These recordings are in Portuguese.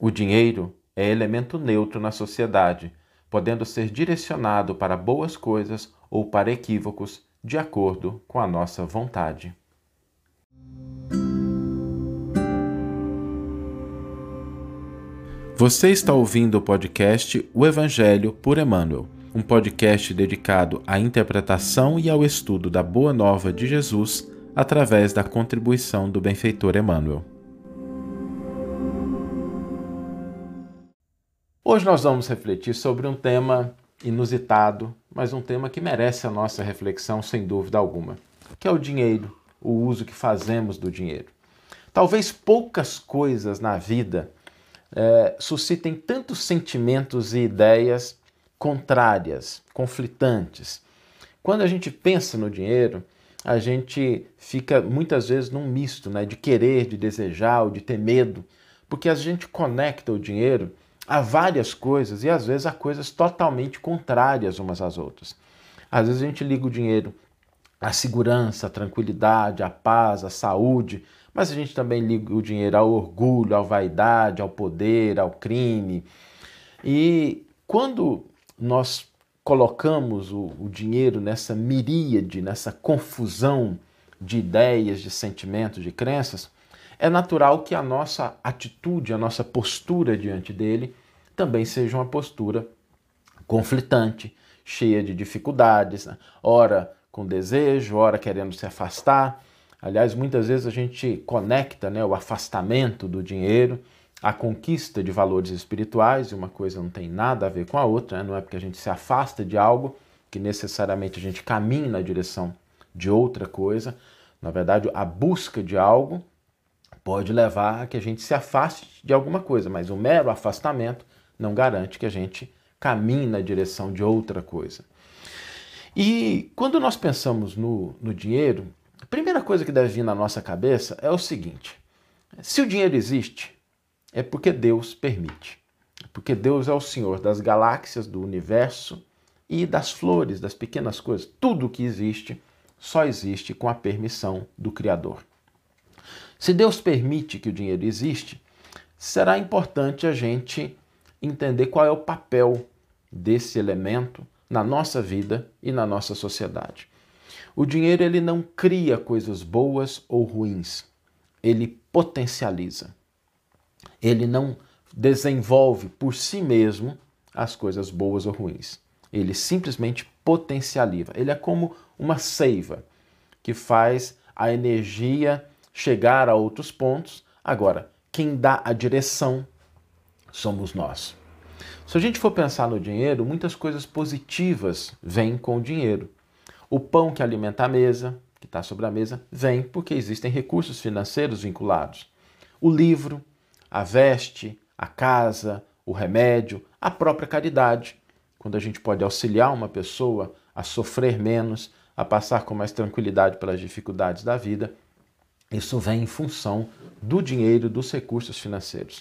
O dinheiro é elemento neutro na sociedade, podendo ser direcionado para boas coisas ou para equívocos, de acordo com a nossa vontade. Você está ouvindo o podcast O Evangelho por Emmanuel, um podcast dedicado à interpretação e ao estudo da Boa Nova de Jesus através da contribuição do benfeitor Emmanuel. Hoje nós vamos refletir sobre um tema inusitado, mas um tema que merece a nossa reflexão sem dúvida alguma, que é o dinheiro, o uso que fazemos do dinheiro. Talvez poucas coisas na vida é, suscitem tantos sentimentos e ideias contrárias, conflitantes. Quando a gente pensa no dinheiro, a gente fica muitas vezes num misto né, de querer, de desejar ou de ter medo, porque a gente conecta o dinheiro a várias coisas e às vezes a coisas totalmente contrárias umas às outras. Às vezes a gente liga o dinheiro à segurança, à tranquilidade, à paz, à saúde, mas a gente também liga o dinheiro ao orgulho, à vaidade, ao poder, ao crime. E quando nós colocamos o, o dinheiro nessa miríade, nessa confusão de ideias, de sentimentos, de crenças, é natural que a nossa atitude, a nossa postura diante dele também seja uma postura conflitante, cheia de dificuldades, né? ora com desejo, ora querendo se afastar, Aliás, muitas vezes a gente conecta né, o afastamento do dinheiro à conquista de valores espirituais, e uma coisa não tem nada a ver com a outra, né? não é porque a gente se afasta de algo que necessariamente a gente caminha na direção de outra coisa. Na verdade, a busca de algo pode levar a que a gente se afaste de alguma coisa, mas o mero afastamento não garante que a gente caminhe na direção de outra coisa. E quando nós pensamos no, no dinheiro, a primeira coisa que deve vir na nossa cabeça é o seguinte: se o dinheiro existe, é porque Deus permite. Porque Deus é o Senhor das galáxias, do universo e das flores, das pequenas coisas. Tudo que existe só existe com a permissão do Criador. Se Deus permite que o dinheiro existe, será importante a gente entender qual é o papel desse elemento na nossa vida e na nossa sociedade. O dinheiro ele não cria coisas boas ou ruins, ele potencializa. Ele não desenvolve por si mesmo as coisas boas ou ruins. Ele simplesmente potencializa. Ele é como uma seiva que faz a energia chegar a outros pontos. Agora, quem dá a direção somos nós. Se a gente for pensar no dinheiro, muitas coisas positivas vêm com o dinheiro. O pão que alimenta a mesa, que está sobre a mesa, vem porque existem recursos financeiros vinculados. O livro, a veste, a casa, o remédio, a própria caridade, quando a gente pode auxiliar uma pessoa a sofrer menos, a passar com mais tranquilidade pelas dificuldades da vida, isso vem em função do dinheiro, dos recursos financeiros.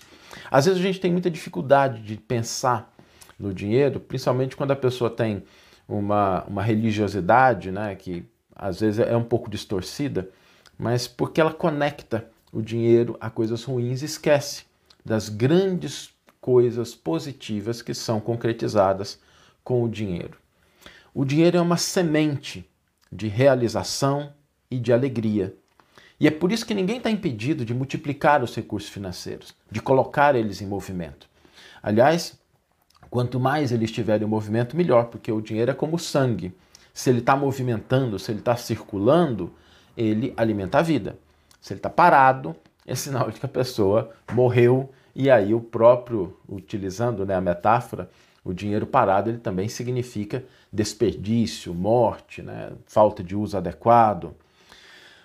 Às vezes a gente tem muita dificuldade de pensar no dinheiro, principalmente quando a pessoa tem uma, uma religiosidade, né, que às vezes é um pouco distorcida, mas porque ela conecta o dinheiro a coisas ruins e esquece das grandes coisas positivas que são concretizadas com o dinheiro. O dinheiro é uma semente de realização e de alegria. E é por isso que ninguém está impedido de multiplicar os recursos financeiros, de colocar eles em movimento. Aliás, Quanto mais ele estiver em movimento, melhor, porque o dinheiro é como sangue. Se ele está movimentando, se ele está circulando, ele alimenta a vida. Se ele está parado, é sinal de que a pessoa morreu. E aí o próprio, utilizando né, a metáfora, o dinheiro parado ele também significa desperdício, morte, né, falta de uso adequado.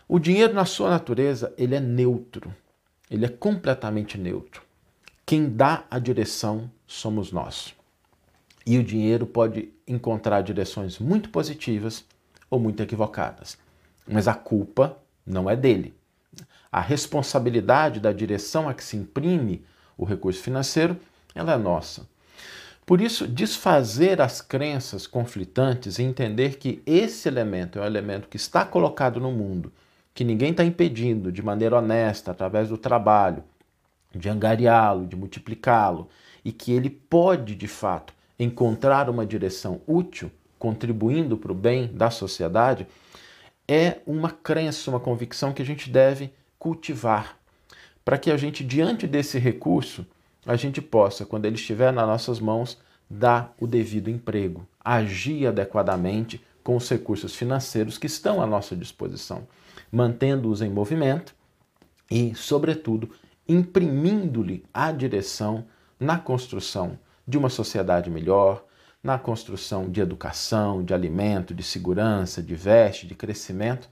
O dinheiro, na sua natureza, ele é neutro. Ele é completamente neutro. Quem dá a direção somos nós. E o dinheiro pode encontrar direções muito positivas ou muito equivocadas. Mas a culpa não é dele. A responsabilidade da direção a que se imprime o recurso financeiro, ela é nossa. Por isso, desfazer as crenças conflitantes e entender que esse elemento é um elemento que está colocado no mundo, que ninguém está impedindo de maneira honesta, através do trabalho, de angariá-lo, de multiplicá-lo, e que ele pode, de fato, encontrar uma direção útil, contribuindo para o bem da sociedade, é uma crença, uma convicção que a gente deve cultivar, para que a gente, diante desse recurso, a gente possa, quando ele estiver nas nossas mãos, dar o devido emprego, agir adequadamente com os recursos financeiros que estão à nossa disposição, mantendo-os em movimento e, sobretudo, imprimindo-lhe a direção na construção de uma sociedade melhor, na construção de educação, de alimento, de segurança, de veste, de crescimento,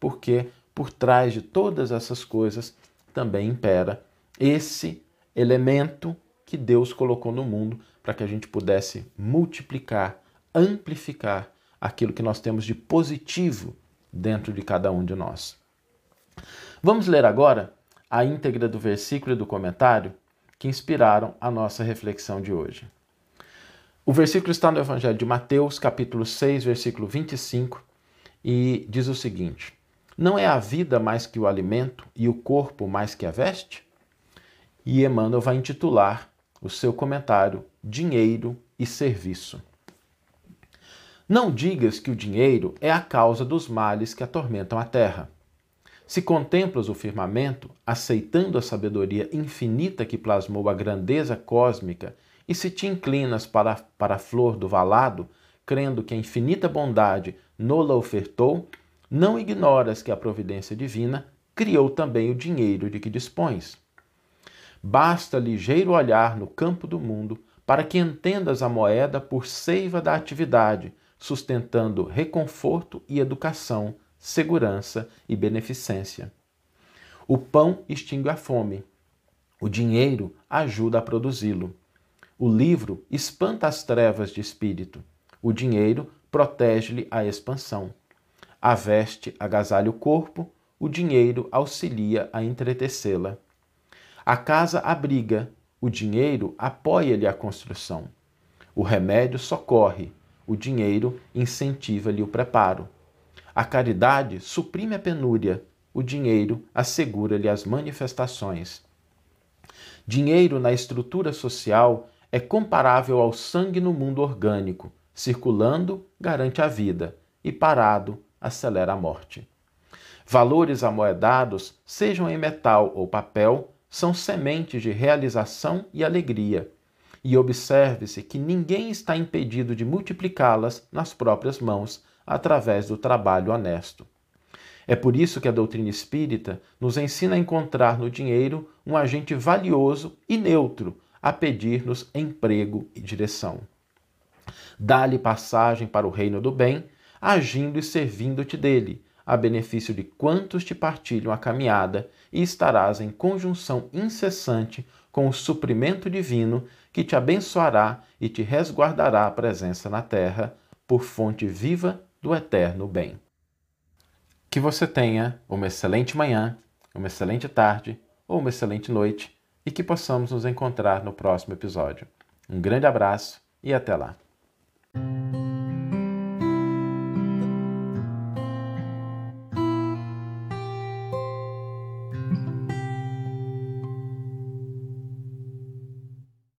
porque por trás de todas essas coisas também impera esse elemento que Deus colocou no mundo para que a gente pudesse multiplicar, amplificar aquilo que nós temos de positivo dentro de cada um de nós. Vamos ler agora a íntegra do versículo e do comentário que inspiraram a nossa reflexão de hoje. O versículo está no Evangelho de Mateus, capítulo 6, versículo 25, e diz o seguinte: Não é a vida mais que o alimento e o corpo mais que a veste? E Emmanuel vai intitular o seu comentário Dinheiro e Serviço. Não digas que o dinheiro é a causa dos males que atormentam a terra. Se contemplas o firmamento, aceitando a sabedoria infinita que plasmou a grandeza cósmica, e se te inclinas para, para a flor do valado, crendo que a infinita bondade nola ofertou, não ignoras que a providência divina criou também o dinheiro de que dispões. Basta ligeiro olhar no campo do mundo para que entendas a moeda por seiva da atividade, sustentando reconforto e educação, segurança e beneficência. O pão extingue a fome. O dinheiro ajuda a produzi-lo. O livro espanta as trevas de espírito. O dinheiro protege-lhe a expansão. A veste agasalha o corpo. O dinheiro auxilia a entretecê-la. A casa abriga, o dinheiro apoia-lhe a construção. O remédio socorre, o dinheiro incentiva-lhe o preparo. A caridade suprime a penúria, o dinheiro assegura-lhe as manifestações. Dinheiro na estrutura social é comparável ao sangue no mundo orgânico, circulando garante a vida e parado acelera a morte. Valores amoedados, sejam em metal ou papel, são sementes de realização e alegria. E observe-se que ninguém está impedido de multiplicá-las nas próprias mãos através do trabalho honesto. É por isso que a doutrina espírita nos ensina a encontrar no dinheiro um agente valioso e neutro a pedir-nos emprego e direção. Dá-lhe passagem para o reino do bem, agindo e servindo-te dele, a benefício de quantos te partilham a caminhada, e estarás em conjunção incessante com o suprimento divino que te abençoará e te resguardará a presença na terra, por fonte viva do eterno bem. Que você tenha uma excelente manhã, uma excelente tarde ou uma excelente noite e que possamos nos encontrar no próximo episódio. Um grande abraço e até lá!